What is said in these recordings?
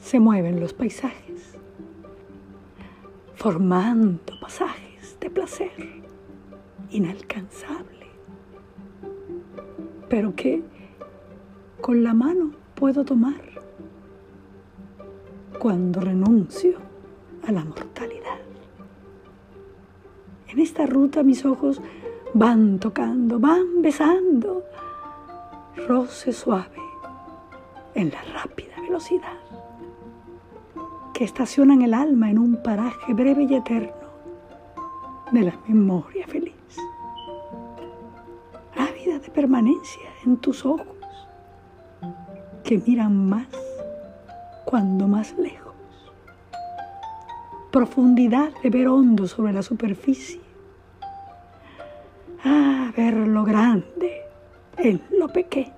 se mueven los paisajes, formando pasajes de placer inalcanzable, pero que con la mano puedo tomar cuando renuncio a la mortalidad. En esta ruta mis ojos van tocando, van besando, roce suave en la rápida velocidad que estacionan el alma en un paraje breve y eterno de la memoria feliz. Ávida de permanencia en tus ojos que miran más cuando más lejos. Profundidad de ver hondo sobre la superficie. Ah, ver lo grande en lo pequeño.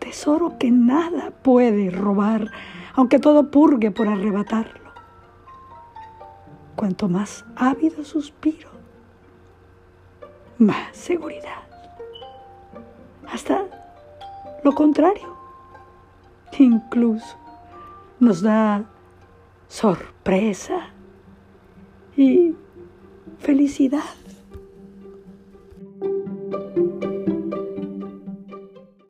Tesoro que nada puede robar, aunque todo purgue por arrebatarlo. Cuanto más ávido suspiro, más seguridad. Hasta lo contrario incluso nos da sorpresa y felicidad.